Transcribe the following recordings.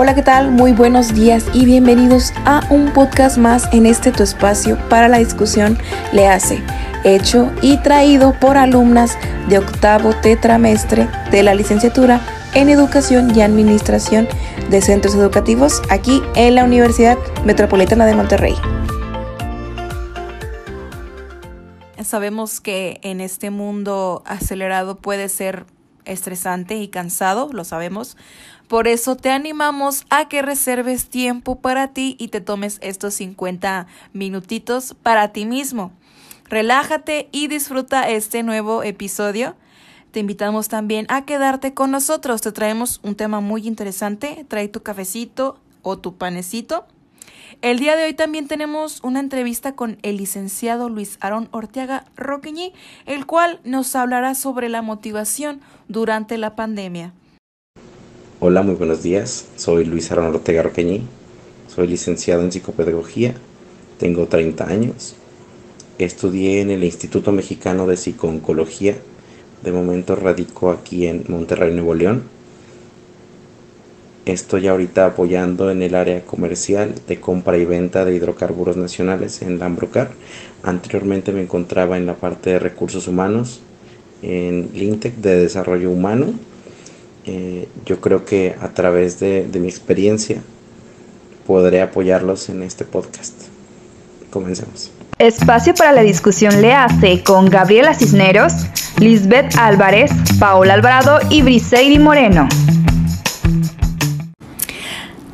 Hola, ¿qué tal? Muy buenos días y bienvenidos a un podcast más en este tu espacio para la discusión Le hace, hecho y traído por alumnas de octavo tetramestre de la licenciatura en Educación y Administración de Centros Educativos aquí en la Universidad Metropolitana de Monterrey. Sabemos que en este mundo acelerado puede ser estresante y cansado, lo sabemos. Por eso te animamos a que reserves tiempo para ti y te tomes estos 50 minutitos para ti mismo. Relájate y disfruta este nuevo episodio. Te invitamos también a quedarte con nosotros. Te traemos un tema muy interesante. Trae tu cafecito o tu panecito el día de hoy también tenemos una entrevista con el licenciado Luis Aarón Orteaga Roqueñi, el cual nos hablará sobre la motivación durante la pandemia. Hola, muy buenos días. Soy Luis Aarón Ortega Roqueñi. Soy licenciado en psicopedagogía. Tengo 30 años. Estudié en el Instituto Mexicano de Psicooncología. De momento radico aquí en Monterrey, Nuevo León Estoy ahorita apoyando en el área comercial de compra y venta de hidrocarburos nacionales en Lambrocar. Anteriormente me encontraba en la parte de recursos humanos en Lintec de desarrollo humano. Eh, yo creo que a través de, de mi experiencia podré apoyarlos en este podcast. Comencemos. Espacio para la discusión le hace con Gabriela Cisneros, Lisbeth Álvarez, Paola Alvarado y Briseidi Moreno.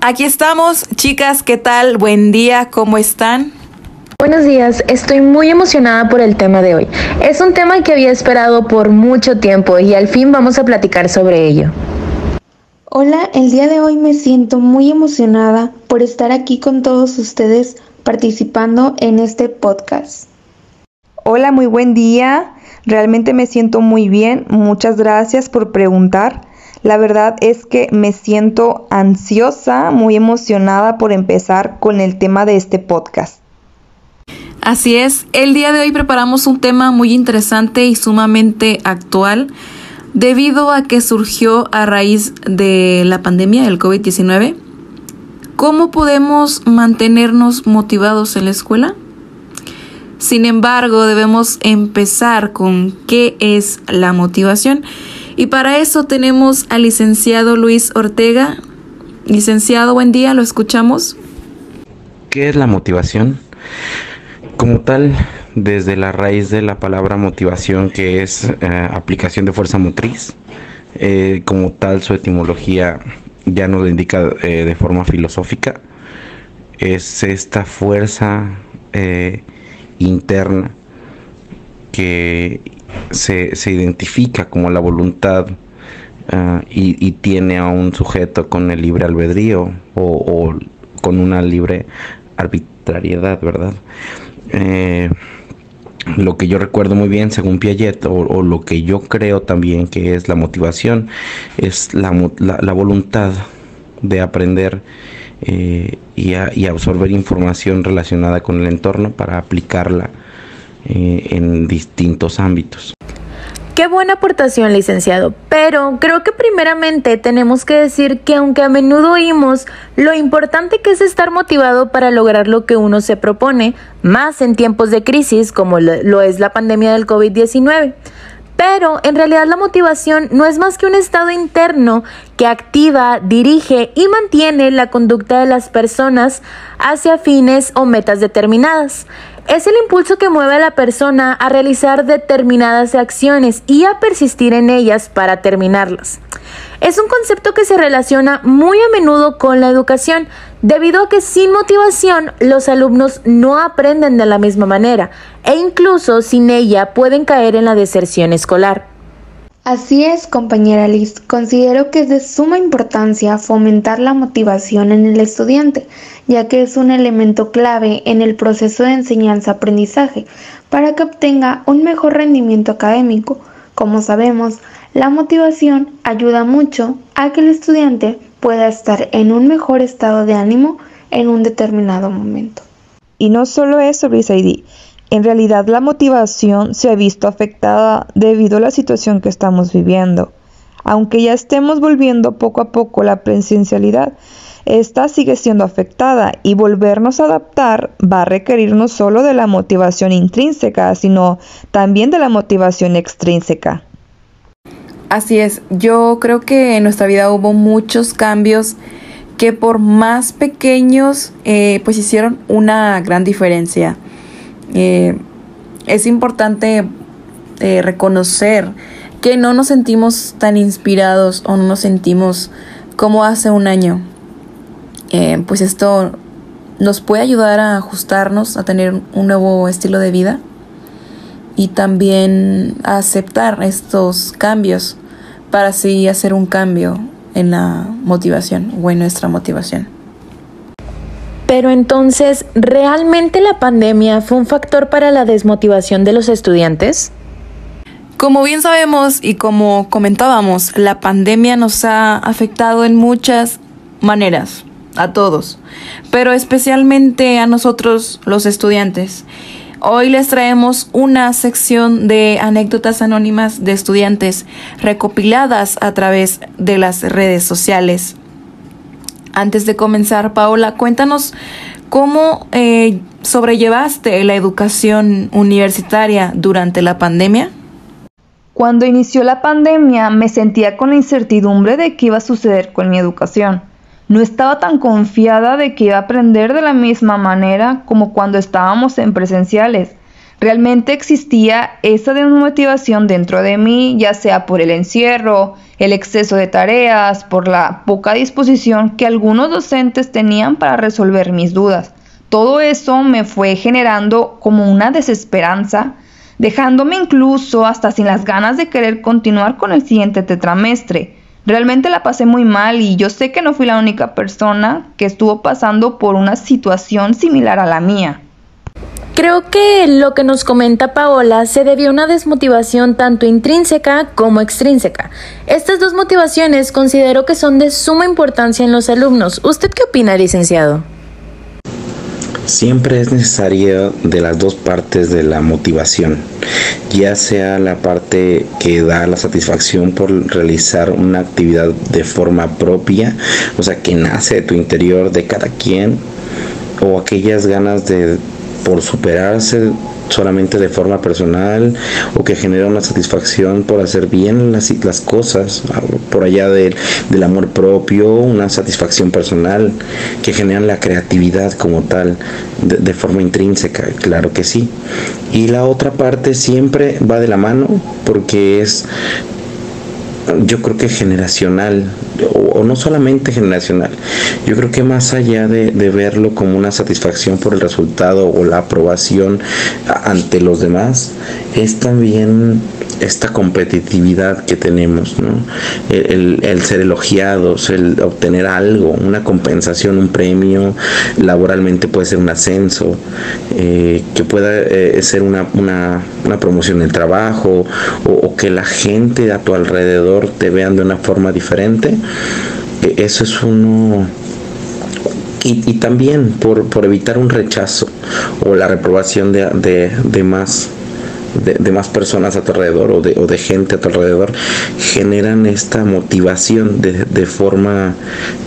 Aquí estamos, chicas, ¿qué tal? Buen día, ¿cómo están? Buenos días, estoy muy emocionada por el tema de hoy. Es un tema que había esperado por mucho tiempo y al fin vamos a platicar sobre ello. Hola, el día de hoy me siento muy emocionada por estar aquí con todos ustedes participando en este podcast. Hola, muy buen día. Realmente me siento muy bien. Muchas gracias por preguntar. La verdad es que me siento ansiosa, muy emocionada por empezar con el tema de este podcast. Así es, el día de hoy preparamos un tema muy interesante y sumamente actual debido a que surgió a raíz de la pandemia del COVID-19. ¿Cómo podemos mantenernos motivados en la escuela? Sin embargo, debemos empezar con qué es la motivación. Y para eso tenemos al licenciado Luis Ortega. Licenciado, buen día, lo escuchamos. ¿Qué es la motivación? Como tal, desde la raíz de la palabra motivación, que es eh, aplicación de fuerza motriz, eh, como tal su etimología ya nos lo indica eh, de forma filosófica, es esta fuerza interna que se, se identifica como la voluntad ah, y, tiene a un sujeto con el libre albedrío o, con una libre arbitrariedad, ¿verdad? Eh, lo que yo recuerdo muy bien según Piaget o, lo que yo creo también que es la motivación es la, la, voluntad de aprender eh, y, absorber información relacionada con el entorno para aplicarla eh, en distintos ámbitos. Qué buena aportación, licenciado. Pero creo que primeramente tenemos que decir que aunque a menudo oímos lo importante que es estar motivado para lograr lo que uno se propone, más en tiempos de crisis como lo es la pandemia del COVID-19. Pero en realidad la motivación no es más que un estado interno que activa, dirige y mantiene la conducta de las personas hacia fines o metas determinadas. Es el impulso que mueve a la persona a realizar determinadas acciones y a persistir en ellas para terminarlas. Es un concepto que se relaciona muy a menudo con la educación, debido a que sin motivación los alumnos no aprenden de la misma manera e incluso sin ella pueden caer en la deserción escolar. Así es, compañera Liz. Considero que es de suma importancia fomentar la motivación en el estudiante, ya que es un elemento clave en el proceso de enseñanza-aprendizaje para que obtenga un mejor rendimiento académico. Como sabemos, la motivación ayuda mucho a que el estudiante pueda estar en un mejor estado de ánimo en un determinado momento. Y no solo eso, Brisaidi, en realidad la motivación se ha visto afectada debido a la situación que estamos viviendo. Aunque ya estemos volviendo poco a poco la presencialidad, esta sigue siendo afectada y volvernos a adaptar va a requerir no solo de la motivación intrínseca, sino también de la motivación extrínseca. Así es, yo creo que en nuestra vida hubo muchos cambios que por más pequeños eh, pues hicieron una gran diferencia. Eh, es importante eh, reconocer que no nos sentimos tan inspirados o no nos sentimos como hace un año. pues esto nos puede ayudar a ajustarnos, a tener un nuevo estilo de vida y también a aceptar estos cambios para así hacer un cambio en la motivación o en nuestra motivación. Pero entonces, ¿realmente la pandemia fue un factor para la desmotivación de los estudiantes? Como bien sabemos y como comentábamos, la pandemia nos ha afectado en muchas maneras, a todos, pero especialmente a nosotros los estudiantes. Hoy les traemos una sección de anécdotas anónimas de estudiantes recopiladas a través de las redes sociales. Antes de comenzar, Paola, cuéntanos cómo eh, sobrellevaste la educación universitaria durante la pandemia. Cuando inició la pandemia me sentía con la incertidumbre de qué iba a suceder con mi educación. No estaba tan confiada de que iba a aprender de la misma manera como cuando estábamos en presenciales. Realmente existía esa desmotivación dentro de mí, ya sea por el encierro, el exceso de tareas, por la poca disposición que algunos docentes tenían para resolver mis dudas. Todo eso me fue generando como una desesperanza, dejándome incluso hasta sin las ganas de querer continuar con el siguiente tetramestre. Realmente la pasé muy mal y yo sé que no fui la única persona que estuvo pasando por una situación similar a la mía. Creo que lo que nos comenta Paola se debió a una desmotivación tanto intrínseca como extrínseca. Estas dos motivaciones considero que son de suma importancia en los alumnos. ¿Usted qué opina, licenciado? Siempre es necesario de las dos partes de la motivación, ya sea la parte que da la satisfacción por realizar una actividad de forma propia, o sea, que nace de tu interior de cada quien, o aquellas ganas de por superarse solamente de forma personal o que genera una satisfacción por hacer bien las, las cosas, por allá del amor propio, una satisfacción personal que generan la creatividad como tal de forma intrínseca, claro que sí. Y la otra parte siempre va de la mano porque es yo creo que generacional, o, no solamente generacional, yo creo que más allá de, verlo como una satisfacción por el resultado o la aprobación ante los demás, es también esta competitividad que tenemos, ¿no? el, ser elogiados, el obtener algo, una compensación, un premio, laboralmente puede ser un ascenso, eh, que pueda eh, ser una, una, promoción en el trabajo o que la gente a tu alrededor te vean de una forma diferente, e, eso es uno... Y, también por, evitar un rechazo o la reprobación de, de, más de, más personas a tu alrededor o de, o de, gente a tu alrededor generan esta motivación de, de forma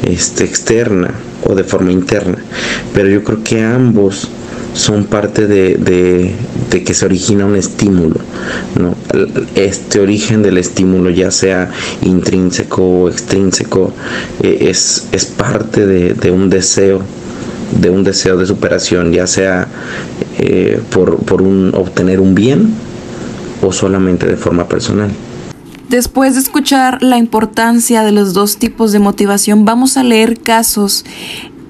este, externa o de forma interna. Pero yo creo que ambos son parte de, que se origina un estímulo. Este origen del estímulo, ya sea intrínseco o extrínseco, eh, es, es parte de, un deseo de un deseo de superación, ya sea eh, por, por un, obtener un bien o solamente de forma personal. Después de escuchar la importancia de los dos tipos de motivación, vamos a leer casos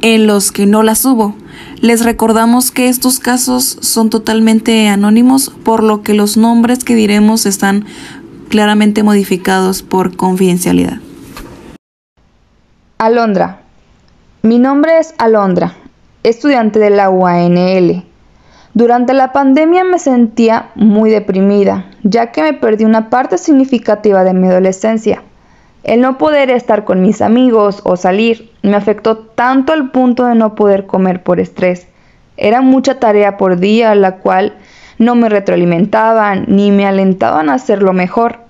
en los que no las hubo. Les recordamos que estos casos son totalmente anónimos, por lo que los nombres que diremos están claramente modificados por confidencialidad. Alondra. Mi nombre es Alondra, estudiante de la UANL. Durante la pandemia me sentía muy deprimida, ya que me perdí una parte significativa de mi adolescencia. El no poder estar con mis amigos o salir me afectó tanto al punto de no poder comer por estrés. Era mucha tarea por día, la cual no me retroalimentaban ni me alentaban a hacerlo mejor.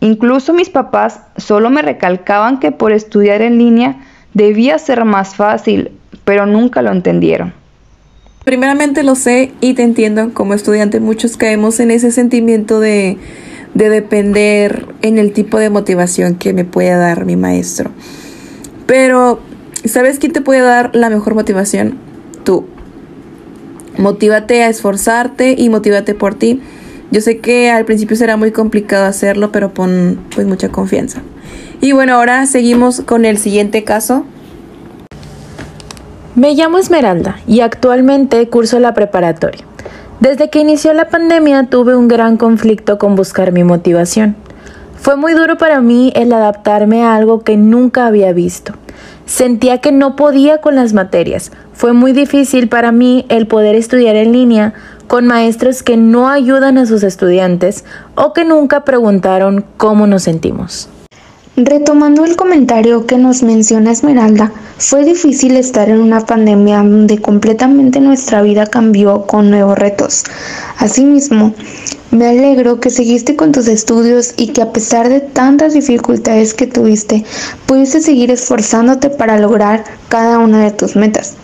Incluso mis papás solo me recalcaban que por estudiar en línea debía ser más fácil, pero nunca lo entendieron. Primeramente lo sé y te entiendo, como estudiante muchos caemos en ese sentimiento de, de depender en el tipo de motivación que me puede dar mi maestro. Pero, ¿sabes quién te puede dar la mejor motivación? Tú. Motívate a esforzarte y motívate por ti. Yo sé que al principio será muy complicado hacerlo, pero pon pues mucha confianza. Y bueno, ahora seguimos con el siguiente caso. Me llamo Esmeralda y actualmente curso la preparatoria. Desde que inició la pandemia tuve un gran conflicto con buscar mi motivación. Fue muy duro para mí el adaptarme a algo que nunca había visto. Sentía que no podía con las materias. Fue muy difícil para mí el poder estudiar en línea con maestros que no ayudan a sus estudiantes o que nunca preguntaron cómo nos sentimos. Retomando el comentario que nos menciona Esmeralda, fue difícil estar en una pandemia donde completamente nuestra vida cambió con nuevos retos. Asimismo, me alegro que seguiste con tus estudios y que a pesar de tantas dificultades que tuviste, pudiste seguir esforzándote para lograr cada una de tus metas.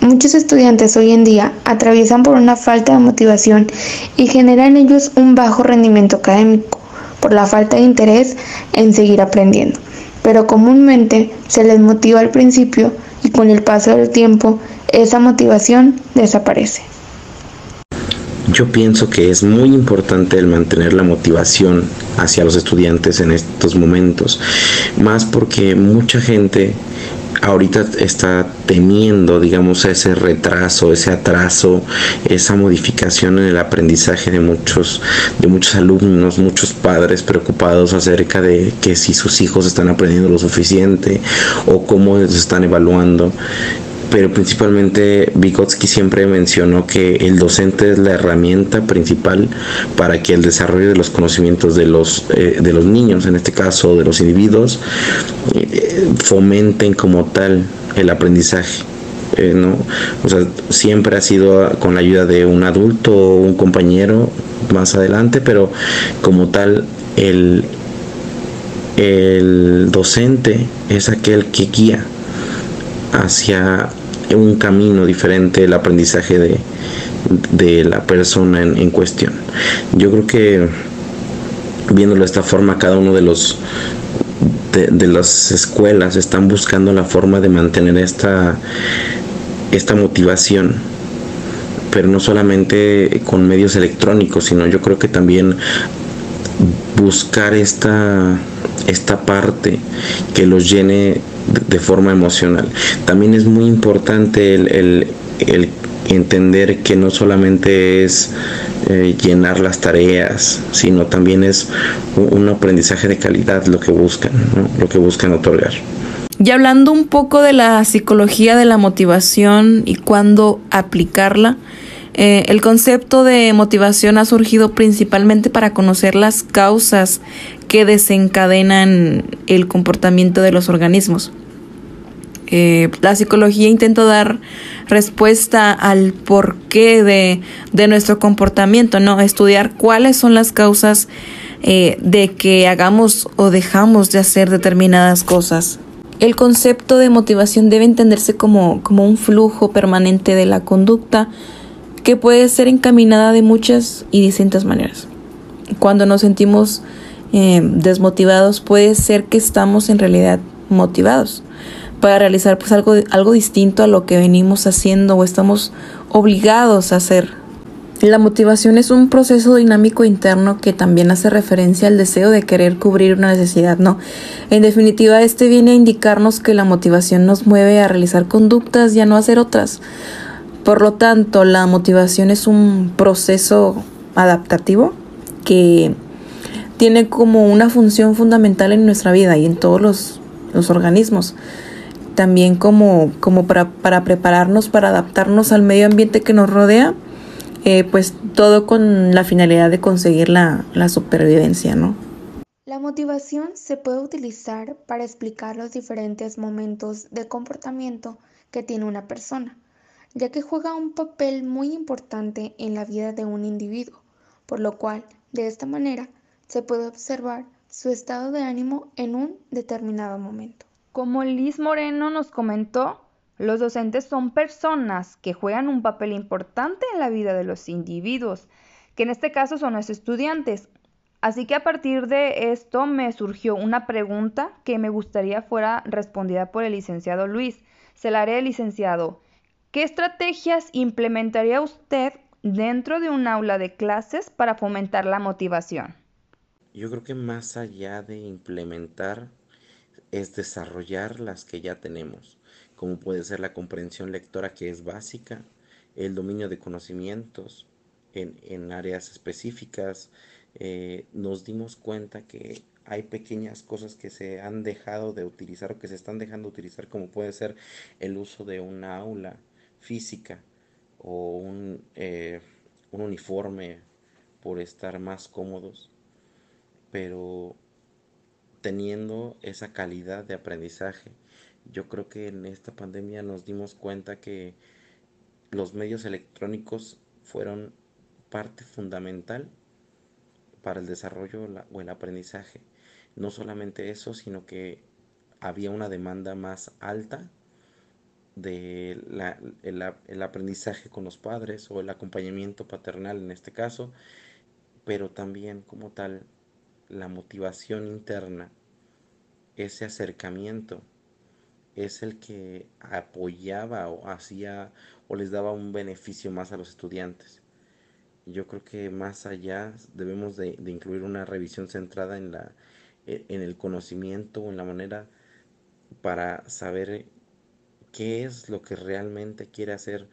Muchos estudiantes hoy en día atraviesan por una falta de motivación y genera en ellos un bajo rendimiento académico por la falta de interés en seguir aprendiendo. Pero comúnmente se les motiva al principio y con el paso del tiempo esa motivación desaparece. Yo pienso que es muy importante el mantener la motivación hacia los estudiantes en estos momentos, más porque mucha gente ahorita está temiendo, digamos, ese retraso, ese atraso, esa modificación en el aprendizaje de muchos, de muchos alumnos, muchos padres preocupados acerca de que si sus hijos están aprendiendo lo suficiente o cómo se están evaluando pero principalmente Vygotsky siempre mencionó que el docente es la herramienta principal para que el desarrollo de los conocimientos de los, eh, de los niños, en este caso de los individuos, eh, fomenten como tal el aprendizaje. Eh, ¿no? O sea, siempre ha sido con la ayuda de un adulto o un compañero más adelante, pero como tal el, el docente es aquel que guía hacia un camino diferente el aprendizaje de, de la persona en, cuestión. Yo creo que viéndolo de esta forma, cada uno de los de, de, las escuelas están buscando la forma de mantener esta, esta motivación pero no solamente con medios electrónicos, sino yo creo que también buscar esta, esta parte que los llene de forma emocional. También es muy importante el, entender que no solamente es eh, llenar las tareas, sino también es un, aprendizaje de calidad lo que buscan, lo que buscan otorgar. Y hablando un poco de la psicología de la motivación y cuándo aplicarla, eh, el concepto de motivación ha surgido principalmente para conocer las causas que desencadenan el comportamiento de los organismos. Eh, la psicología intenta dar respuesta al porqué de, de nuestro comportamiento, ¿no? Estudiar cuáles son las causas eh, de que hagamos o dejamos de hacer determinadas cosas. El concepto de motivación debe entenderse como, como un flujo permanente de la conducta que puede ser encaminada de muchas y distintas maneras. Cuando nos sentimos eh, desmotivados puede ser que estamos en realidad motivados para realizar pues algo, algo distinto a lo que venimos haciendo o estamos obligados a hacer. La motivación es un proceso dinámico interno que también hace referencia al deseo de querer cubrir una necesidad, ¿no? En definitiva, este viene a indicarnos que la motivación nos mueve a realizar conductas y a no hacer otras. Por lo tanto, la motivación es un proceso adaptativo que tiene como una función fundamental en nuestra vida y en todos los, los organismos también como, como para, para, prepararnos, para adaptarnos al medio ambiente que nos rodea, eh, pues todo con la finalidad de conseguir la, la supervivencia, ¿no? La motivación se puede utilizar para explicar los diferentes momentos de comportamiento que tiene una persona, ya que juega un papel muy importante en la vida de un individuo, por lo cual, de esta manera, se puede observar su estado de ánimo en un determinado momento. Como Liz Moreno nos comentó, los docentes son personas que juegan un papel importante en la vida de los individuos, que en este caso son los estudiantes. Así que a partir de esto me surgió una pregunta que me gustaría fuera respondida por el licenciado Luis. Se la haré, licenciado. ¿Qué estrategias implementaría usted dentro de un aula de clases para fomentar la motivación? Yo creo que más allá de implementar es desarrollar las que ya tenemos, como puede ser la comprensión lectora que es básica, el dominio de conocimientos en, áreas específicas. Eh, nos dimos cuenta que hay pequeñas cosas que se han dejado de utilizar o que se están dejando de utilizar, como puede ser el uso de una aula física o un, eh, un uniforme por estar más cómodos, pero teniendo esa calidad de aprendizaje. Yo creo que en esta pandemia nos dimos cuenta que los medios electrónicos fueron parte fundamental para el desarrollo o el aprendizaje. No solamente eso, sino que había una demanda más alta de el, aprendizaje con los padres o el acompañamiento paternal en este caso, pero también como tal la motivación interna, ese acercamiento, es el que apoyaba o hacía o les daba un beneficio más a los estudiantes. Yo creo que más allá debemos de, incluir una revisión centrada en, la, e, en el conocimiento o en la manera para saber qué es lo que realmente quiere hacer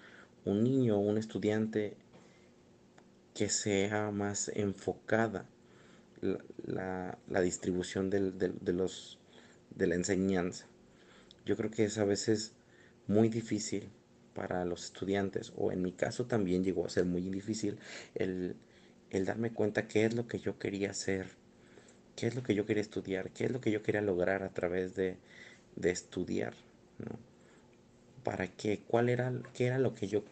un niño o un estudiante que sea más enfocada la, distribución de, los, de la enseñanza. Yo creo que es a veces muy difícil para los estudiantes, o en mi caso también llegó a ser muy difícil el, darme cuenta qué es lo que yo quería hacer, qué es lo que yo quería estudiar, qué es lo que yo quería lograr a través de, estudiar, ¿Para qué? ¿Cuál era, qué era lo que yo,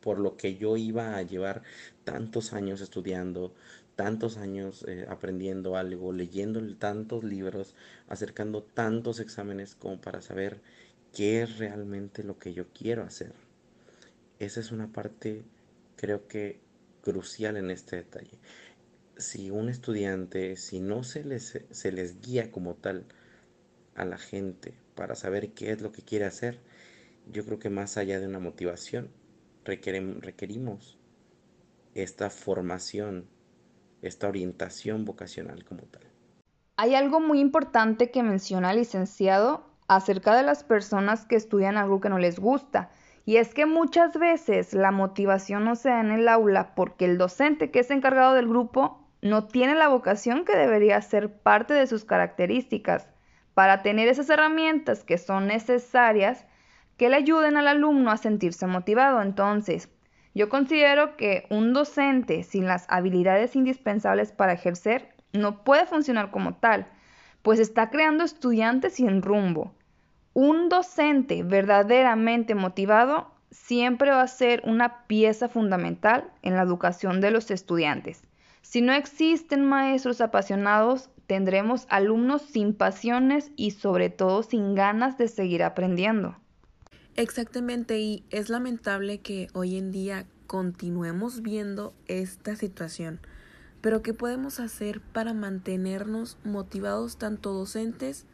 por lo que yo iba a llevar tantos años estudiando, tantos años eh, aprendiendo algo, leyendo tantos libros, acercando tantos exámenes como para saber qué es realmente lo que yo quiero hacer. Esa es una parte creo que crucial en este detalle. Si un estudiante, si no se les, se les guía como tal a la gente para saber qué es lo que quiere hacer, yo creo que más allá de una motivación, requerimos esta formación esta orientación vocacional como tal. Hay algo muy importante que menciona el licenciado acerca de las personas que estudian algo que no les gusta. Y es que muchas veces la motivación no se da en el aula porque el docente que es encargado del grupo no tiene la vocación que debería ser parte de sus características para tener esas herramientas que son necesarias que le ayuden al alumno a sentirse motivado. Entonces, yo considero que un docente sin las habilidades indispensables para ejercer no puede funcionar como tal, pues está creando estudiantes sin rumbo. Un docente verdaderamente motivado siempre va a ser una pieza fundamental en la educación de los estudiantes. Si no existen maestros apasionados, tendremos alumnos sin pasiones y sobre todo sin ganas de seguir aprendiendo. Exactamente, y es lamentable que hoy en día continuemos viendo esta situación. Pero ¿qué podemos hacer para mantenernos motivados tanto docentes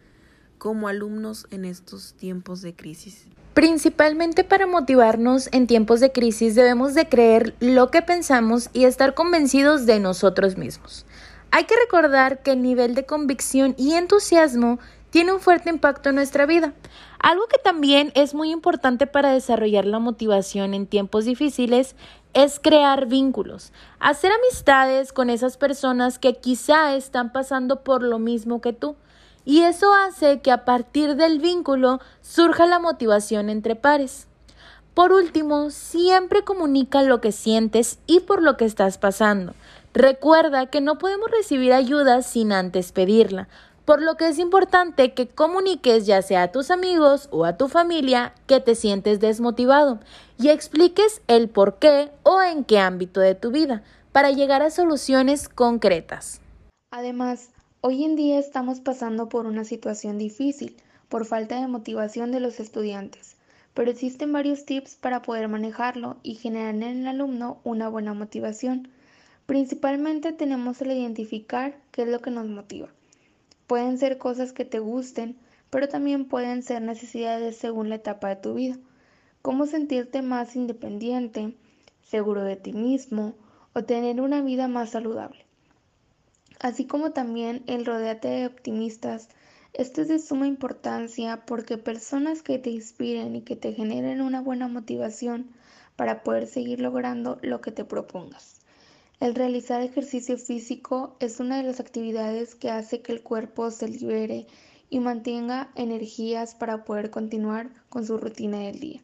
como alumnos en estos tiempos de crisis? Principalmente para motivarnos en tiempos de crisis debemos de creer lo que pensamos y estar convencidos de nosotros mismos. Hay que recordar que el nivel de convicción y entusiasmo tiene un fuerte impacto en nuestra vida. Algo que también es muy importante para desarrollar la motivación en tiempos difíciles es crear vínculos, hacer amistades con esas personas que quizá están pasando por lo mismo que tú. Y eso hace que a partir del vínculo surja la motivación entre pares. Por último, siempre comunica lo que sientes y por lo que estás pasando. Recuerda que no podemos recibir ayuda sin antes pedirla por lo que es importante que comuniques ya sea a tus amigos o a tu familia que te sientes desmotivado y expliques el por qué o en qué ámbito de tu vida para llegar a soluciones concretas. Además, Hoy en día estamos pasando por una situación difícil por falta de motivación de los estudiantes, pero existen varios tips para poder manejarlo y generar en el alumno una buena motivación. Principalmente tenemos el identificar qué es lo que nos motiva. Pueden ser cosas que te gusten, pero también pueden ser necesidades según la etapa de tu vida. Cómo sentirte más independiente, seguro de ti mismo o tener una vida más saludable así como también el rodeate de optimistas. Esto es de suma importancia porque personas que te inspiren y que te generen una buena motivación para poder seguir logrando lo que te propongas. El realizar ejercicio físico es una de las actividades que hace que el cuerpo se libere y mantenga energías para poder continuar con su rutina del día.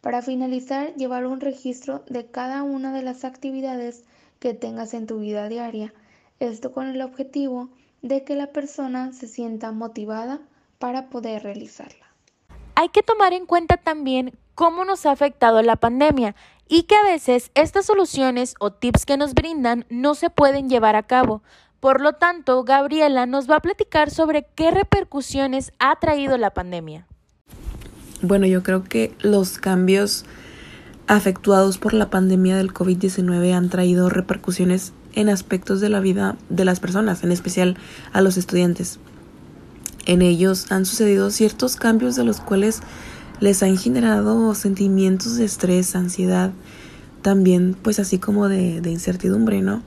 Para finalizar, llevar un registro de cada una de las actividades que tengas en tu vida diaria esto con el objetivo de que la persona se sienta motivada para poder realizarla. Hay que tomar en cuenta también cómo nos ha afectado la pandemia y que a veces estas soluciones o tips que nos brindan no se pueden llevar a cabo. Por lo tanto, Gabriela nos va a platicar sobre qué repercusiones ha traído la pandemia. Bueno, yo creo que los cambios afectuados por la pandemia del COVID-19 han traído repercusiones en aspectos de la vida de las personas, en especial a los estudiantes. En ellos han sucedido ciertos cambios de los cuales les han generado sentimientos de estrés, ansiedad, también pues así como de, incertidumbre, ¿no?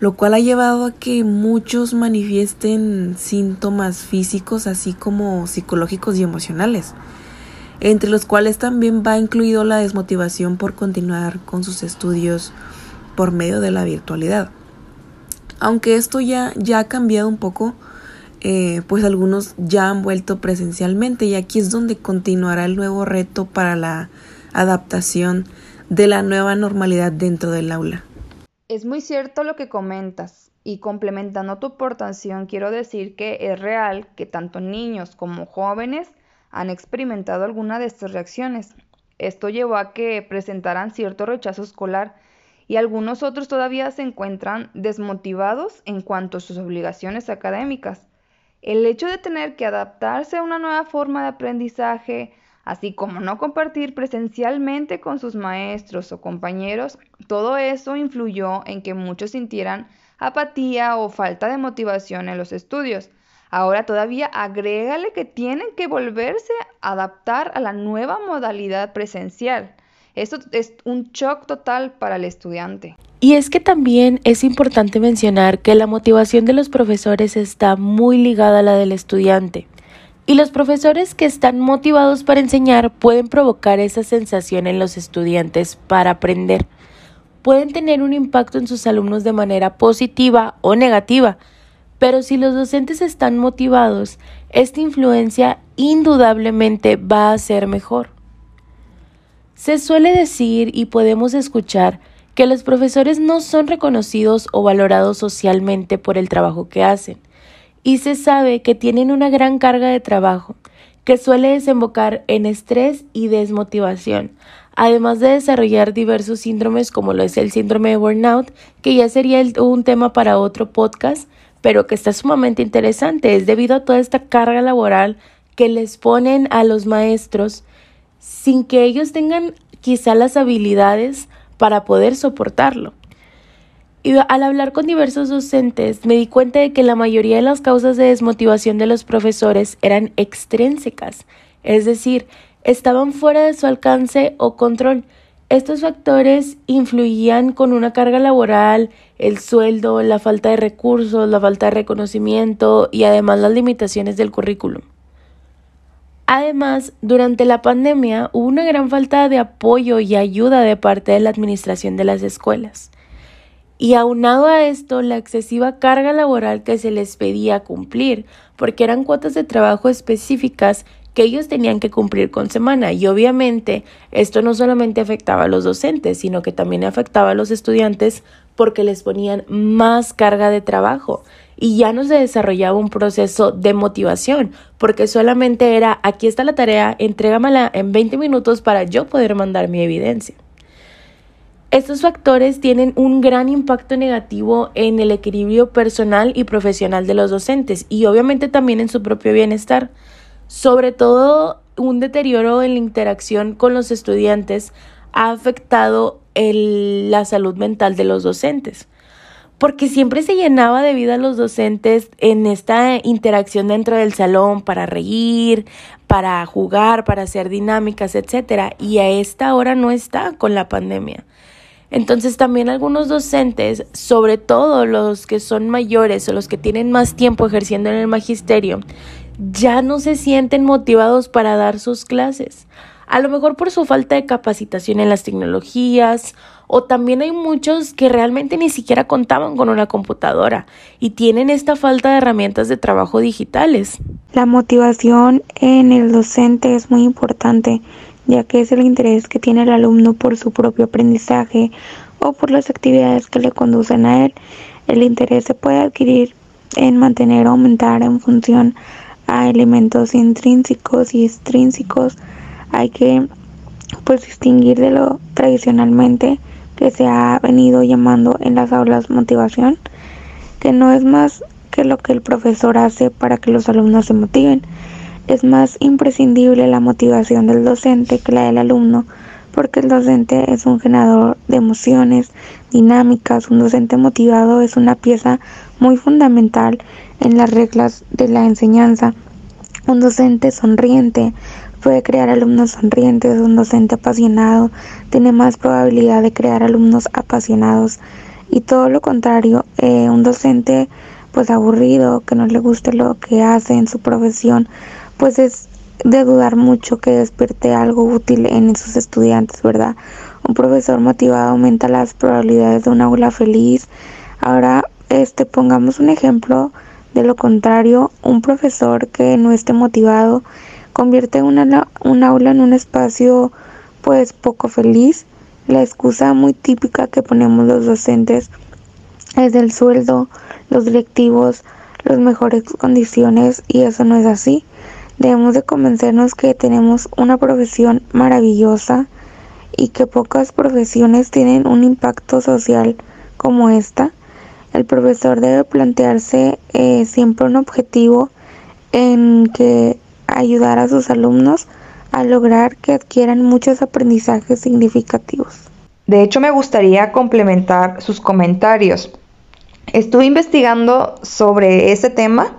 Lo cual ha llevado a que muchos manifiesten síntomas físicos así como psicológicos y emocionales, entre los cuales también va incluido la desmotivación por continuar con sus estudios por medio de la virtualidad. Aunque esto ya, ya ha cambiado un poco, eh, pues algunos ya han vuelto presencialmente y aquí es donde continuará el nuevo reto para la adaptación de la nueva normalidad dentro del aula. Es muy cierto lo que comentas y complementando tu aportación quiero decir que es real que tanto niños como jóvenes han experimentado alguna de estas reacciones. Esto llevó a que presentaran cierto rechazo escolar y algunos otros todavía se encuentran desmotivados en cuanto a sus obligaciones académicas. El hecho de tener que adaptarse a una nueva forma de aprendizaje, así como no compartir presencialmente con sus maestros o compañeros, todo eso influyó en que muchos sintieran apatía o falta de motivación en los estudios. Ahora todavía agrégale que tienen que volverse a adaptar a la nueva modalidad presencial. Esto es un shock total para el estudiante. Y es que también es importante mencionar que la motivación de los profesores está muy ligada a la del estudiante. Y los profesores que están motivados para enseñar pueden provocar esa sensación en los estudiantes para aprender. Pueden tener un impacto en sus alumnos de manera positiva o negativa, pero si los docentes están motivados, esta influencia indudablemente va a ser mejor. Se suele decir y podemos escuchar que los profesores no son reconocidos o valorados socialmente por el trabajo que hacen, y se sabe que tienen una gran carga de trabajo, que suele desembocar en estrés y desmotivación, además de desarrollar diversos síndromes como lo es el síndrome de burnout, que ya sería un tema para otro podcast, pero que está sumamente interesante, es debido a toda esta carga laboral que les ponen a los maestros sin que ellos tengan quizá las habilidades para poder soportarlo. Y al hablar con diversos docentes me di cuenta de que la mayoría de las causas de desmotivación de los profesores eran extrínsecas, es decir, estaban fuera de su alcance o control. Estos factores influían con una carga laboral, el sueldo, la falta de recursos, la falta de reconocimiento y además las limitaciones del currículum. Además, durante la pandemia hubo una gran falta de apoyo y ayuda de parte de la administración de las escuelas. Y aunado a esto, la excesiva carga laboral que se les pedía cumplir, porque eran cuotas de trabajo específicas que ellos tenían que cumplir con semana. Y obviamente esto no solamente afectaba a los docentes, sino que también afectaba a los estudiantes porque les ponían más carga de trabajo y ya no se desarrollaba un proceso de motivación, porque solamente era, aquí está la tarea, entrégamela en 20 minutos para yo poder mandar mi evidencia. Estos factores tienen un gran impacto negativo en el equilibrio personal y profesional de los docentes y obviamente también en su propio bienestar. Sobre todo un deterioro en la interacción con los estudiantes ha afectado la salud mental de los docentes porque siempre se llenaba de vida a los docentes en esta interacción dentro del salón para reír, para jugar, para hacer dinámicas, etcétera, y a esta hora no está con la pandemia. Entonces también algunos docentes, sobre todo los que son mayores o los que tienen más tiempo ejerciendo en el magisterio, ya no se sienten motivados para dar sus clases. A lo mejor por su falta de capacitación en las tecnologías o también hay muchos que realmente ni siquiera contaban con una computadora y tienen esta falta de herramientas de trabajo digitales. La motivación en el docente es muy importante ya que es el interés que tiene el alumno por su propio aprendizaje o por las actividades que le conducen a él. El interés se puede adquirir en mantener o aumentar en función a elementos intrínsecos y extrínsecos. Hay que pues distinguir de lo tradicionalmente que se ha venido llamando en las aulas motivación, que no es más que lo que el profesor hace para que los alumnos se motiven, es más imprescindible la motivación del docente que la del alumno, porque el docente es un generador de emociones dinámicas. Un docente motivado es una pieza muy fundamental en las reglas de la enseñanza. Un docente sonriente puede crear alumnos sonrientes, un docente apasionado tiene más probabilidad de crear alumnos apasionados y todo lo contrario, eh, un docente pues aburrido, que no le guste lo que hace en su profesión, pues es de dudar mucho que despierte algo útil en sus estudiantes, ¿verdad? Un profesor motivado aumenta las probabilidades de un aula feliz. Ahora, este, pongamos un ejemplo de lo contrario, un profesor que no esté motivado convierte una, un aula en un espacio pues poco feliz. La excusa muy típica que ponemos los docentes es del sueldo, los directivos, las mejores condiciones y eso no es así. Debemos de convencernos que tenemos una profesión maravillosa y que pocas profesiones tienen un impacto social como esta. El profesor debe plantearse eh, siempre un objetivo en que ayudar a sus alumnos a lograr que adquieran muchos aprendizajes significativos. De hecho, me gustaría complementar sus comentarios. Estuve investigando sobre ese tema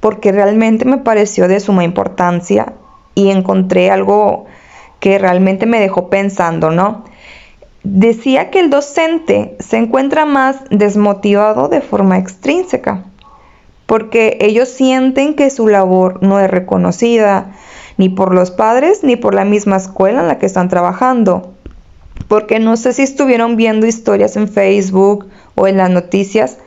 porque realmente me pareció de suma importancia y encontré algo que realmente me dejó pensando, ¿no? Decía que el docente se encuentra más desmotivado de forma extrínseca, porque ellos sienten que su labor no es reconocida ni por los padres ni por la misma escuela en la que están trabajando. Porque no sé si estuvieron viendo historias en Facebook o en las noticias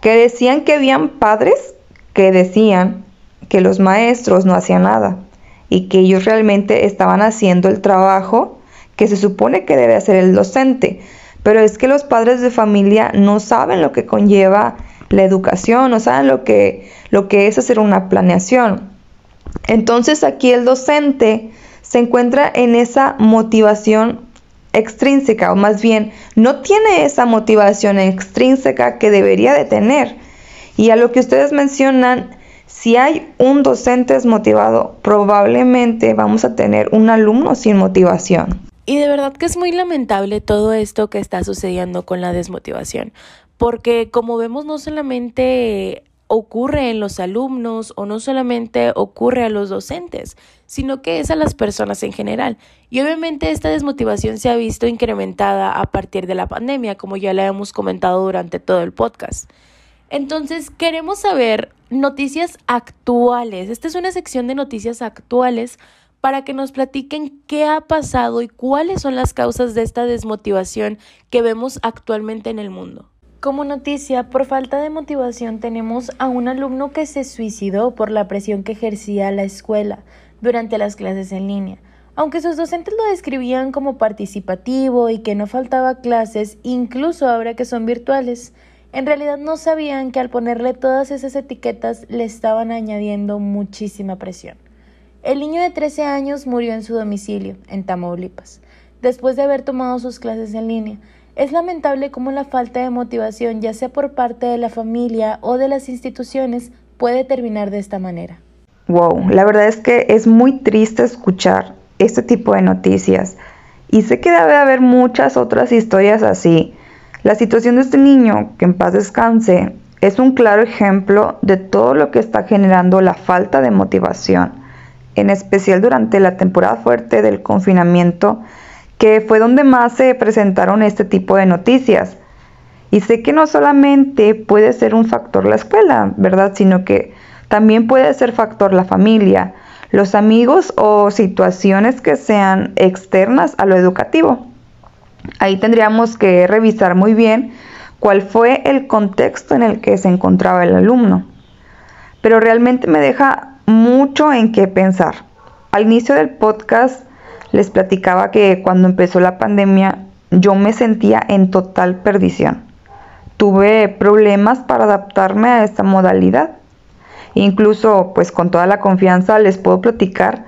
que decían que habían padres que decían que los maestros no hacían nada y que ellos realmente estaban haciendo el trabajo que se supone que debe hacer el docente. Pero es que los padres de familia no saben lo que conlleva la educación, no saben lo que, lo que es hacer una planeación. Entonces aquí el docente se encuentra en esa motivación extrínseca, o más bien no tiene esa motivación extrínseca que debería de tener. Y a lo que ustedes mencionan, si hay un docente desmotivado, probablemente vamos a tener un alumno sin motivación. Y de verdad que es muy lamentable todo esto que está sucediendo con la desmotivación, porque como vemos no solamente ocurre en los alumnos o no solamente ocurre a los docentes, sino que es a las personas en general. Y obviamente esta desmotivación se ha visto incrementada a partir de la pandemia, como ya la hemos comentado durante todo el podcast. Entonces, queremos saber noticias actuales. Esta es una sección de noticias actuales para que nos platiquen qué ha pasado y cuáles son las causas de esta desmotivación que vemos actualmente en el mundo. Como noticia, por falta de motivación tenemos a un alumno que se suicidó por la presión que ejercía la escuela durante las clases en línea. Aunque sus docentes lo describían como participativo y que no faltaba clases, incluso ahora que son virtuales, en realidad no sabían que al ponerle todas esas etiquetas le estaban añadiendo muchísima presión. El niño de 13 años murió en su domicilio, en Tamaulipas, después de haber tomado sus clases en línea. Es lamentable cómo la falta de motivación, ya sea por parte de la familia o de las instituciones, puede terminar de esta manera. Wow, la verdad es que es muy triste escuchar este tipo de noticias y sé que debe haber muchas otras historias así. La situación de este niño, que en paz descanse, es un claro ejemplo de todo lo que está generando la falta de motivación, en especial durante la temporada fuerte del confinamiento, que fue donde más se presentaron este tipo de noticias. Y sé que no solamente puede ser un factor la escuela, ¿verdad? Sino que también puede ser factor la familia, los amigos o situaciones que sean externas a lo educativo. Ahí tendríamos que revisar muy bien cuál fue el contexto en el que se encontraba el alumno. Pero realmente me deja mucho en qué pensar. Al inicio del podcast les platicaba que cuando empezó la pandemia yo me sentía en total perdición. Tuve problemas para adaptarme a esta modalidad. Incluso pues con toda la confianza les puedo platicar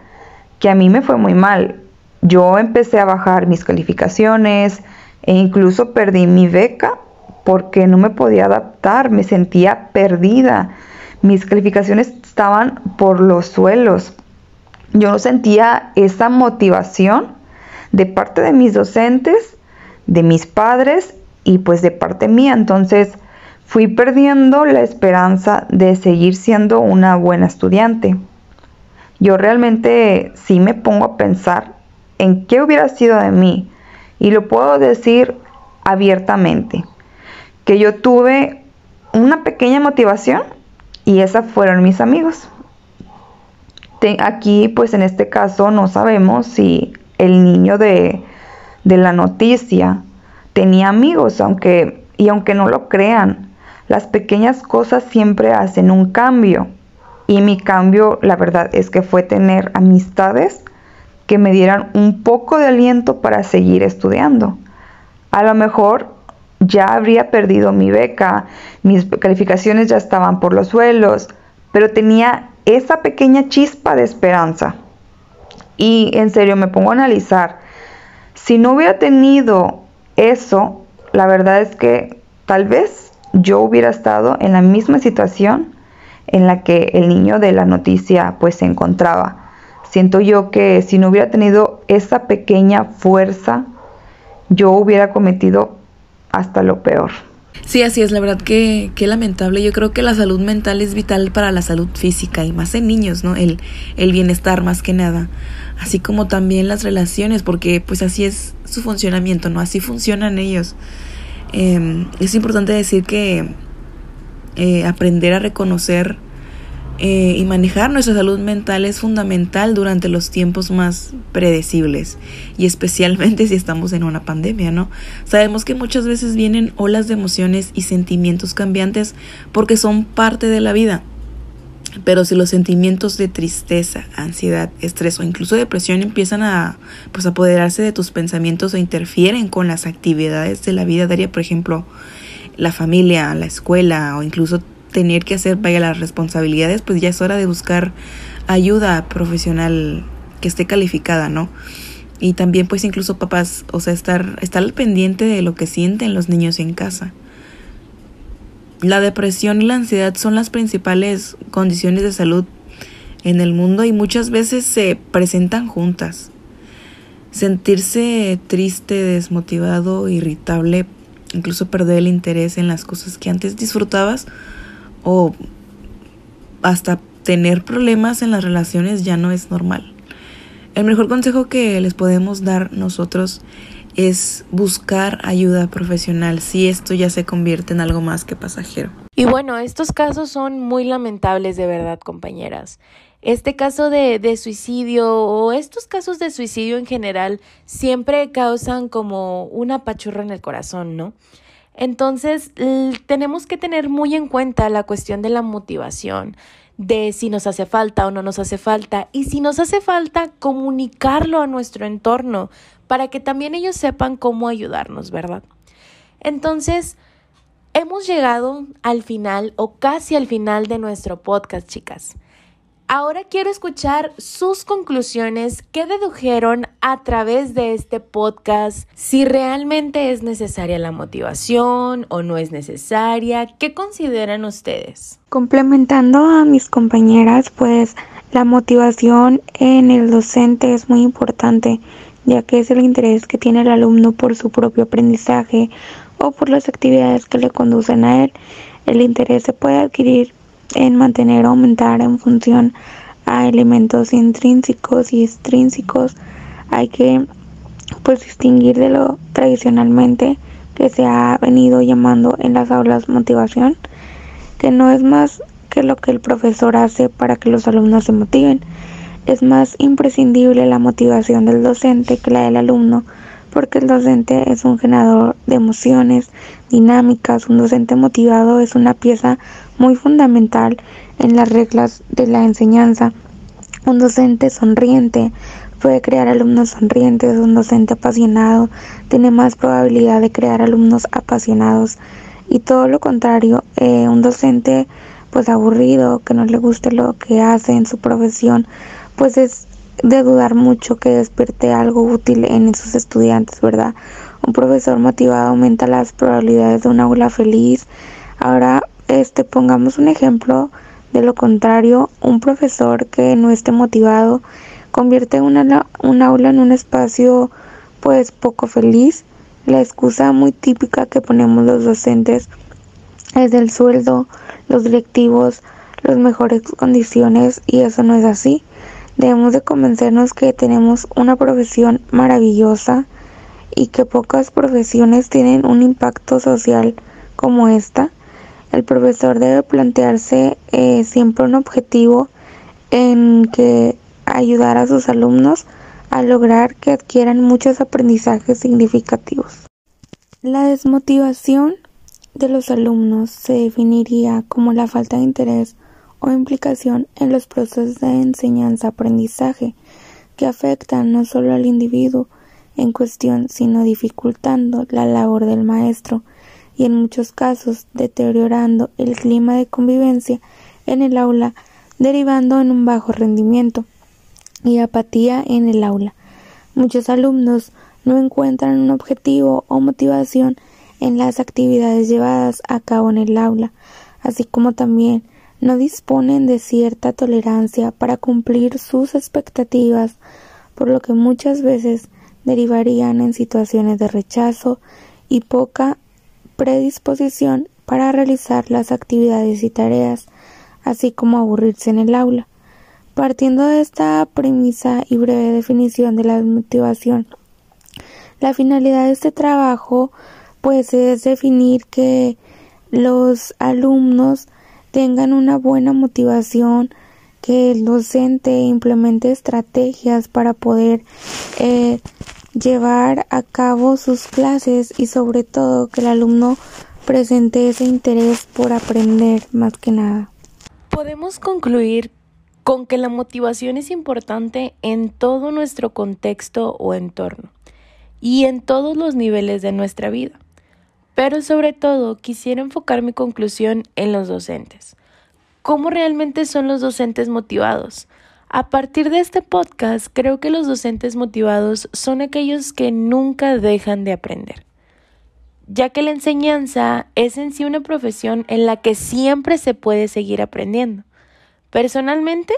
que a mí me fue muy mal. Yo empecé a bajar mis calificaciones e incluso perdí mi beca porque no me podía adaptar, me sentía perdida. Mis calificaciones estaban por los suelos. Yo no sentía esa motivación de parte de mis docentes, de mis padres y pues de parte mía. Entonces fui perdiendo la esperanza de seguir siendo una buena estudiante. Yo realmente sí me pongo a pensar en qué hubiera sido de mí y lo puedo decir abiertamente que yo tuve una pequeña motivación y esas fueron mis amigos. Aquí, pues en este caso, no sabemos si el niño de, de la noticia tenía amigos, aunque, y aunque no lo crean, las pequeñas cosas siempre hacen un cambio. Y mi cambio, la verdad, es que fue tener amistades que me dieran un poco de aliento para seguir estudiando. A lo mejor ya habría perdido mi beca, mis calificaciones ya estaban por los suelos, pero tenía esa pequeña chispa de esperanza. Y en serio me pongo a analizar, si no hubiera tenido eso, la verdad es que tal vez yo hubiera estado en la misma situación en la que el niño de la noticia pues se encontraba. Siento yo que si no hubiera tenido esa pequeña fuerza, yo hubiera cometido hasta lo peor. Sí, así es, la verdad que, qué lamentable. Yo creo que la salud mental es vital para la salud física y más en niños, ¿no? El, el bienestar más que nada. Así como también las relaciones, porque pues así es su funcionamiento, ¿no? Así funcionan ellos. Em, es importante decir que eh, aprender a reconocer eh, y manejar nuestra salud mental es fundamental durante los tiempos más predecibles y especialmente si estamos en una pandemia, ¿no? Sabemos que muchas veces vienen olas de emociones y sentimientos cambiantes porque son parte de la vida. Pero si los sentimientos de tristeza, ansiedad, estrés o incluso depresión empiezan a pues apoderarse de tus pensamientos o interfieren con las actividades de la vida diaria, por ejemplo, la familia, la escuela o incluso tener que hacer, vaya, las responsabilidades, pues ya es hora de buscar ayuda profesional que esté calificada, ¿no? Y también pues incluso papás, o sea, estar, estar al pendiente de lo que sienten los niños en casa. La depresión y la ansiedad son las principales condiciones de salud en el mundo y muchas veces se presentan juntas. Sentirse triste, desmotivado, irritable, incluso perder el interés en las cosas que antes disfrutabas, o hasta tener problemas en las relaciones ya no es normal. El mejor consejo que les podemos dar nosotros es buscar ayuda profesional si esto ya se convierte en algo más que pasajero. Y bueno, estos casos son muy lamentables de verdad, compañeras. Este caso de, de, suicidio o estos casos de suicidio en general siempre causan como una pachurra en el corazón, ¿no? Entonces, tenemos que tener muy en cuenta la cuestión de la motivación, de si nos hace falta o no nos hace falta, y si nos hace falta, comunicarlo a nuestro entorno para que también ellos sepan cómo ayudarnos, ¿verdad? Entonces, hemos llegado al final o casi al final de nuestro podcast, chicas. Ahora quiero escuchar sus conclusiones, qué dedujeron a través de este podcast, si realmente es necesaria la motivación o no es necesaria, ¿qué consideran ustedes? Complementando a mis compañeras, pues la motivación en el docente es muy importante, ya que es el interés que tiene el alumno por su propio aprendizaje o por las actividades que le conducen a él. El interés se puede adquirir en mantener o aumentar en función a elementos intrínsecos y extrínsecos. Hay que pues distinguir de lo tradicionalmente que se ha venido llamando en las aulas motivación, que no es más que lo que el profesor hace para que los alumnos se motiven. Es más imprescindible la motivación del docente que la del alumno, porque el docente es un generador de emociones dinámicas. Un docente motivado es una pieza muy fundamental en las reglas de la enseñanza. Un docente sonriente puede crear alumnos sonrientes, un docente apasionado tiene más probabilidad de crear alumnos apasionados y todo lo contrario, eh, un docente pues aburrido, que no le guste lo que hace en su profesión, pues es de dudar mucho que despierte algo útil en sus estudiantes, ¿verdad? Un profesor motivado aumenta las probabilidades de un aula feliz. Ahora este, pongamos un ejemplo de lo contrario, un profesor que no esté motivado convierte una, un aula en un espacio pues poco feliz. La excusa muy típica que ponemos los docentes es el sueldo, los directivos, las mejores condiciones y eso no es así. Debemos de convencernos que tenemos una profesión maravillosa y que pocas profesiones tienen un impacto social como esta el profesor debe plantearse eh, siempre un objetivo en que ayudar a sus alumnos a lograr que adquieran muchos aprendizajes significativos. La desmotivación de los alumnos se definiría como la falta de interés o implicación en los procesos de enseñanza-aprendizaje que afectan no solo al individuo en cuestión, sino dificultando la labor del maestro y en muchos casos deteriorando el clima de convivencia en el aula, derivando en un bajo rendimiento y apatía en el aula. Muchos alumnos no encuentran un objetivo o motivación en las actividades llevadas a cabo en el aula, así como también no disponen de cierta tolerancia para cumplir sus expectativas, por lo que muchas veces derivarían en situaciones de rechazo y poca predisposición para realizar las actividades y tareas, así como aburrirse en el aula. Partiendo de esta premisa y breve definición de la motivación, la finalidad de este trabajo pues es definir que los alumnos tengan una buena motivación, que el docente implemente estrategias para poder eh, llevar a cabo sus clases y sobre todo que el alumno presente ese interés por aprender más que nada. Podemos concluir con que la motivación es importante en todo nuestro contexto o entorno y en todos los niveles de nuestra vida. Pero sobre todo quisiera enfocar mi conclusión en los docentes. ¿Cómo realmente son los docentes motivados? A partir de este podcast, creo que los docentes motivados son aquellos que nunca dejan de aprender, ya que la enseñanza es en sí una profesión en la que siempre se puede seguir aprendiendo. Personalmente,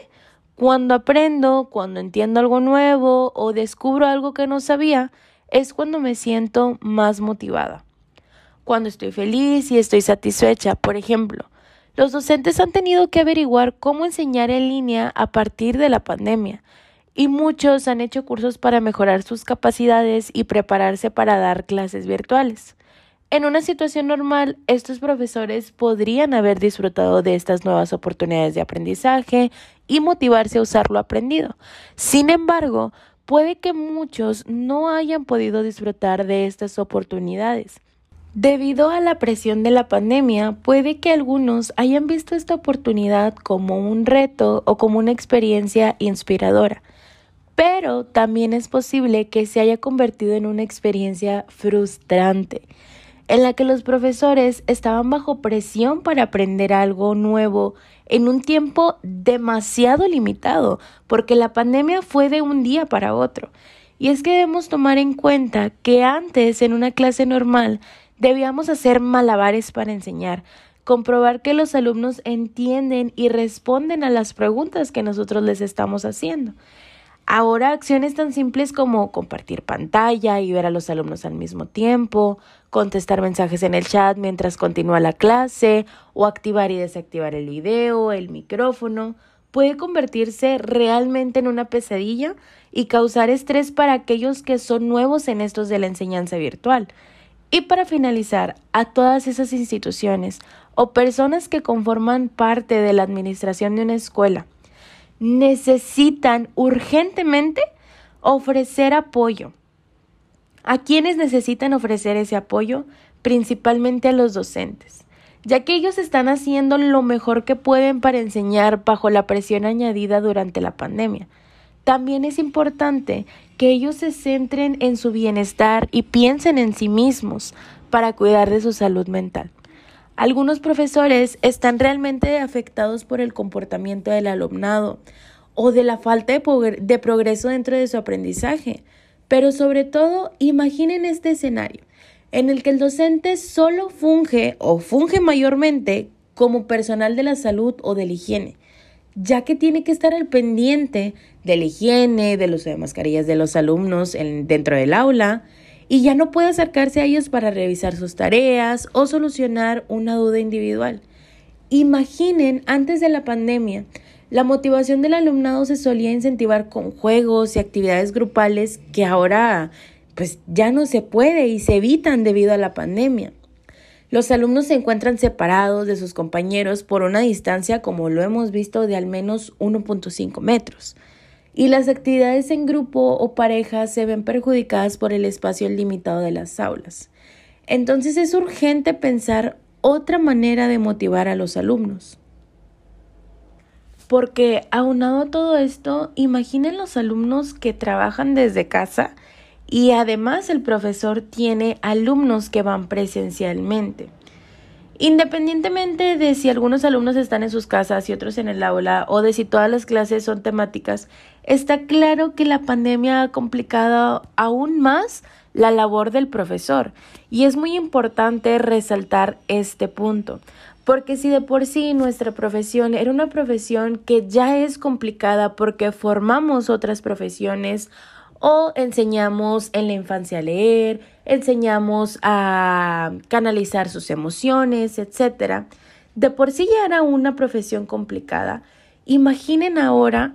cuando aprendo, cuando entiendo algo nuevo o descubro algo que no sabía, es cuando me siento más motivada. Cuando estoy feliz y estoy satisfecha, por ejemplo, los docentes han tenido que averiguar cómo enseñar en línea a partir de la pandemia y muchos han hecho cursos para mejorar sus capacidades y prepararse para dar clases virtuales. En una situación normal, estos profesores podrían haber disfrutado de estas nuevas oportunidades de aprendizaje y motivarse a usar lo aprendido. Sin embargo, puede que muchos no hayan podido disfrutar de estas oportunidades Debido a la presión de la pandemia, puede que algunos hayan visto esta oportunidad como un reto o como una experiencia inspiradora, pero también es posible que se haya convertido en una experiencia frustrante, en la que los profesores estaban bajo presión para aprender algo nuevo en un tiempo demasiado limitado, porque la pandemia fue de un día para otro. Y es que debemos tomar en cuenta que antes, en una clase normal, debíamos hacer malabares para enseñar, comprobar que los alumnos entienden y responden a las preguntas que nosotros les estamos haciendo. Ahora acciones tan simples como compartir pantalla y ver a los alumnos al mismo tiempo, contestar mensajes en el chat mientras continúa la clase o activar y desactivar el video, el micrófono, puede convertirse realmente en una pesadilla y causar estrés para aquellos que son nuevos en estos de la enseñanza virtual. Y para finalizar, a todas esas instituciones o personas que conforman parte de la administración de una escuela, necesitan urgentemente ofrecer apoyo. ¿A quienes necesitan ofrecer ese apoyo? Principalmente a los docentes, ya que ellos están haciendo lo mejor que pueden para enseñar bajo la presión añadida durante la pandemia. También es importante que ellos se centren en su bienestar y piensen en sí mismos para cuidar de su salud mental. Algunos profesores están realmente afectados por el comportamiento del alumnado o de la falta de, progreso dentro de su aprendizaje. Pero sobre todo, imaginen este escenario en el que el docente solo funge o funge mayormente como personal de la salud o de la higiene, ya que tiene que estar al pendiente de la higiene, de los de mascarillas de los alumnos dentro del aula, y ya no puede acercarse a ellos para revisar sus tareas o solucionar una duda individual. Imaginen, antes de la pandemia, la motivación del alumnado se solía incentivar con juegos y actividades grupales que ahora pues ya no se puede y se evitan debido a la pandemia. Los alumnos se encuentran separados de sus compañeros por una distancia como lo hemos visto de al menos 1.5 metros y las actividades en grupo o pareja se ven perjudicadas por el espacio limitado de las aulas. Entonces es urgente pensar otra manera de motivar a los alumnos. Porque aunado a todo esto, imaginen los alumnos que trabajan desde casa y además el profesor tiene alumnos que van presencialmente. Independientemente de si algunos alumnos están en sus casas y otros en el aula o de si todas las clases son temáticas, está claro que la pandemia ha complicado aún más la labor del profesor y es muy importante resaltar este punto. Porque si de por sí nuestra profesión era una profesión que ya es complicada porque formamos otras profesiones o enseñamos en la infancia a leer, enseñamos a canalizar sus emociones, etc. De por sí ya era una profesión complicada. Imaginen ahora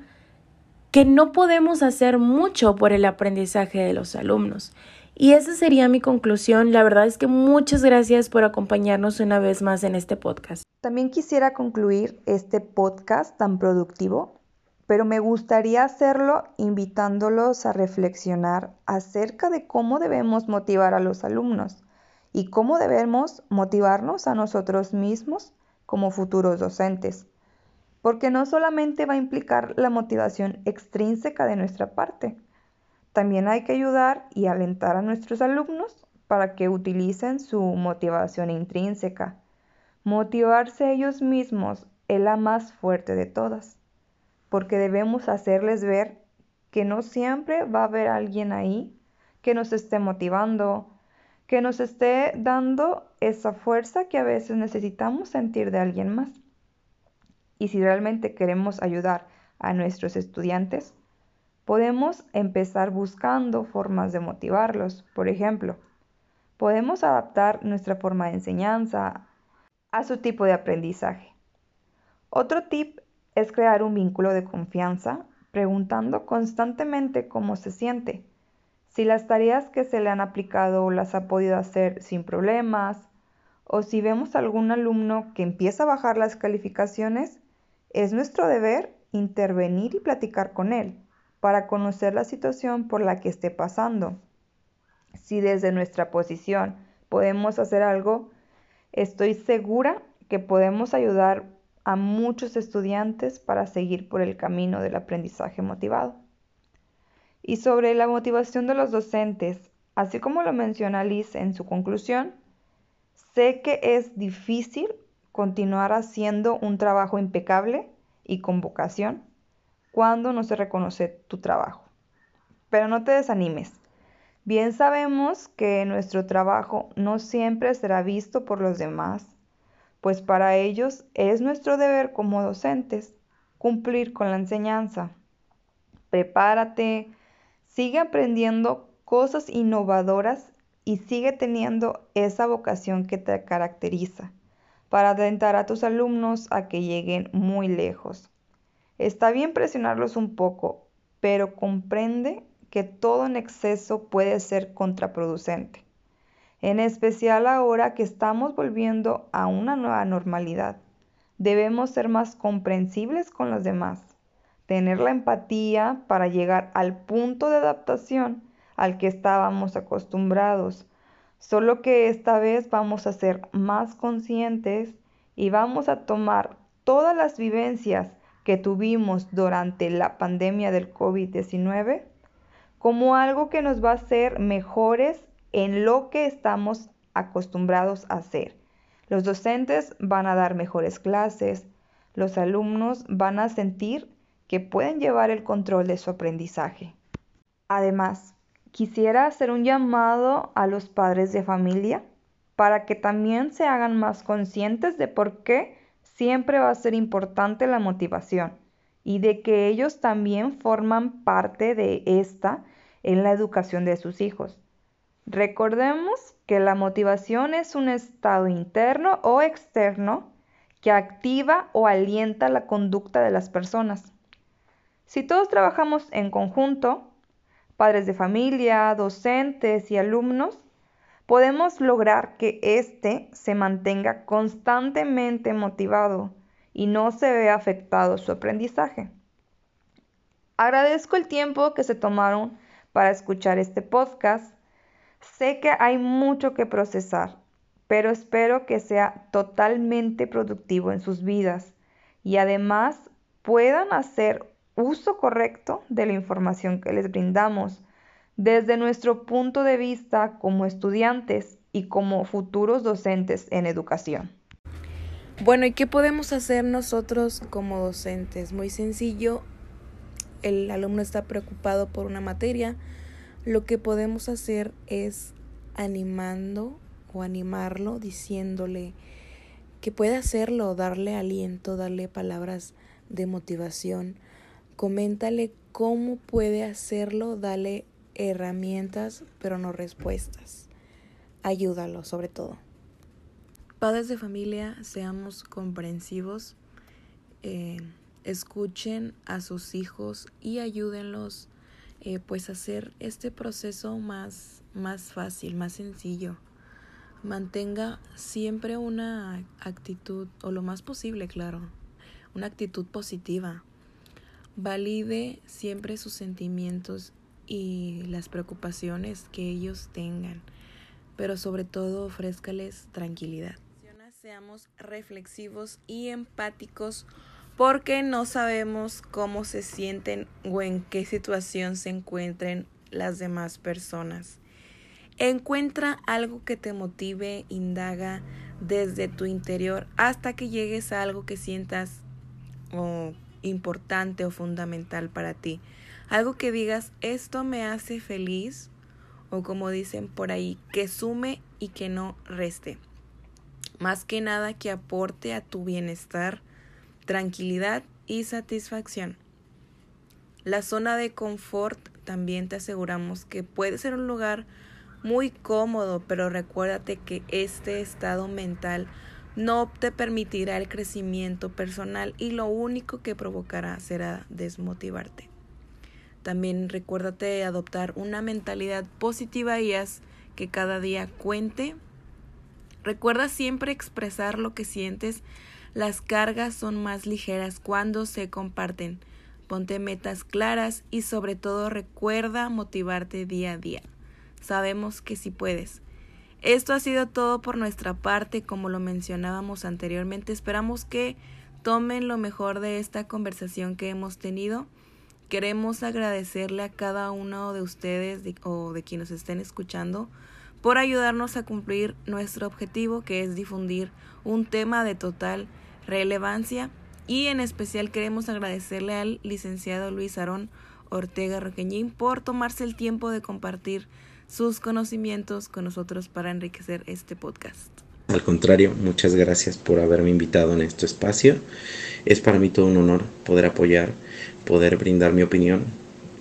que no podemos hacer mucho por el aprendizaje de los alumnos. Y esa sería mi conclusión. La verdad es que muchas gracias por acompañarnos una vez más en este podcast. También quisiera concluir este podcast tan productivo pero me gustaría hacerlo invitándolos a reflexionar acerca de cómo debemos motivar a los alumnos y cómo debemos motivarnos a nosotros mismos como futuros docentes, porque no solamente va a implicar la motivación extrínseca de nuestra parte, también hay que ayudar y alentar a nuestros alumnos para que utilicen su motivación intrínseca. Motivarse ellos mismos es la más fuerte de todas porque debemos hacerles ver que no siempre va a haber alguien ahí que nos esté motivando, que nos esté dando esa fuerza que a veces necesitamos sentir de alguien más. Y si realmente queremos ayudar a nuestros estudiantes, podemos empezar buscando formas de motivarlos. Por ejemplo, podemos adaptar nuestra forma de enseñanza a su tipo de aprendizaje. Otro tip es crear un vínculo de confianza preguntando constantemente cómo se siente, si las tareas que se le han aplicado las ha podido hacer sin problemas, o si vemos algún alumno que empieza a bajar las calificaciones, es nuestro deber intervenir y platicar con él para conocer la situación por la que esté pasando. Si desde nuestra posición podemos hacer algo, estoy segura que podemos ayudar a muchos estudiantes para seguir por el camino del aprendizaje motivado. Y sobre la motivación de los docentes, así como lo menciona Liz en su conclusión, sé que es difícil continuar haciendo un trabajo impecable y con vocación cuando no se reconoce tu trabajo. Pero no te desanimes. Bien sabemos que nuestro trabajo no siempre será visto por los demás, pues para ellos es nuestro deber como docentes cumplir con la enseñanza. Prepárate, sigue aprendiendo cosas innovadoras y sigue teniendo esa vocación que te caracteriza para alentar a tus alumnos a que lleguen muy lejos. Está bien presionarlos un poco, pero comprende que todo en exceso puede ser contraproducente, en especial ahora que estamos volviendo a una nueva normalidad. Debemos ser más comprensibles con los demás, tener la empatía para llegar al punto de adaptación al que estábamos acostumbrados, solo que esta vez vamos a ser más conscientes y vamos a tomar todas las vivencias que tuvimos durante la pandemia del COVID-19 como algo que nos va a hacer mejores en lo que estamos acostumbrados a hacer. Los docentes van a dar mejores clases, los alumnos van a sentir que pueden llevar el control de su aprendizaje. Además, quisiera hacer un llamado a los padres de familia para que también se hagan más conscientes de por qué siempre va a ser importante la motivación y de que ellos también forman parte de esta en la educación de sus hijos. Recordemos que la motivación es un estado interno o externo que activa o alienta la conducta de las personas. Si todos trabajamos en conjunto, padres de familia, docentes y alumnos, podemos lograr que éste se mantenga constantemente motivado y no se vea afectado su aprendizaje. Agradezco el tiempo que se tomaron para escuchar este podcast. Sé que hay mucho que procesar, pero espero que sea totalmente productivo en sus vidas y además puedan hacer uso correcto de la información que les brindamos desde nuestro punto de vista como estudiantes y como futuros docentes en educación. Bueno, ¿y qué podemos hacer nosotros como docentes? Muy sencillo, el alumno está preocupado por una materia, lo que podemos hacer es animando o animarlo, diciéndole que puede hacerlo, darle aliento, darle palabras de motivación, Coméntale cómo puede hacerlo, dale herramientas, pero no respuestas. Ayúdalo sobre todo. Padres de familia, seamos comprensivos, eh, escuchen a sus hijos y ayúdenlos eh, pues hacer este proceso más, más fácil, más sencillo. Mantenga siempre una actitud, o lo más posible, claro, una actitud positiva Valide siempre sus sentimientos y las preocupaciones que ellos tengan, pero sobre todo ofrézcales tranquilidad. Seamos reflexivos y empáticos porque no sabemos cómo se sienten o en qué situación se encuentren las demás personas. Encuentra algo que te motive, indaga desde tu interior hasta que llegues a algo que sientas importante o fundamental para ti. Algo que digas, esto me hace feliz o como dicen por ahí, que sume y que no reste. Más que nada que aporte a tu bienestar, tranquilidad y satisfacción. La zona de confort también te aseguramos que puede ser un lugar muy cómodo, pero recuérdate que este estado mental no te permitirá el crecimiento personal y lo único que provocará será desmotivarte. También recuérdate adoptar una mentalidad positiva y haz que cada día cuente. Recuerda siempre expresar lo que sientes. Las cargas son más ligeras cuando se comparten. Ponte metas claras y sobre todo recuerda motivarte día a día. Sabemos que si puedes. Esto ha sido todo por nuestra parte, como lo mencionábamos anteriormente. Esperamos que tomen lo mejor de esta conversación que hemos tenido. Queremos agradecerle a cada uno de ustedes o de quienes estén escuchando por ayudarnos a cumplir nuestro objetivo que es difundir un tema de total relevancia y en especial queremos agradecerle al licenciado Luis Arón Ortega Roqueñín por tomarse el tiempo de compartir sus conocimientos con nosotros para enriquecer este podcast. Al contrario, muchas gracias por haberme invitado en este espacio. Es para mí todo un honor poder apoyar, poder brindar mi opinión.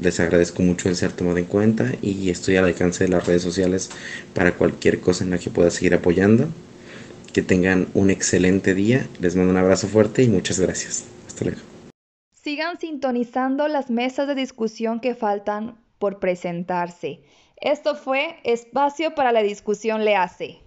Les agradezco mucho el ser tomado en cuenta y estoy al alcance de las redes sociales para cualquier cosa en la que pueda seguir apoyando. Que tengan un excelente día. Les mando un abrazo fuerte y muchas gracias. Hasta luego. Sigan sintonizando las mesas de discusión que faltan por presentarse. Esto fue Espacio para la Discusión Le Hace.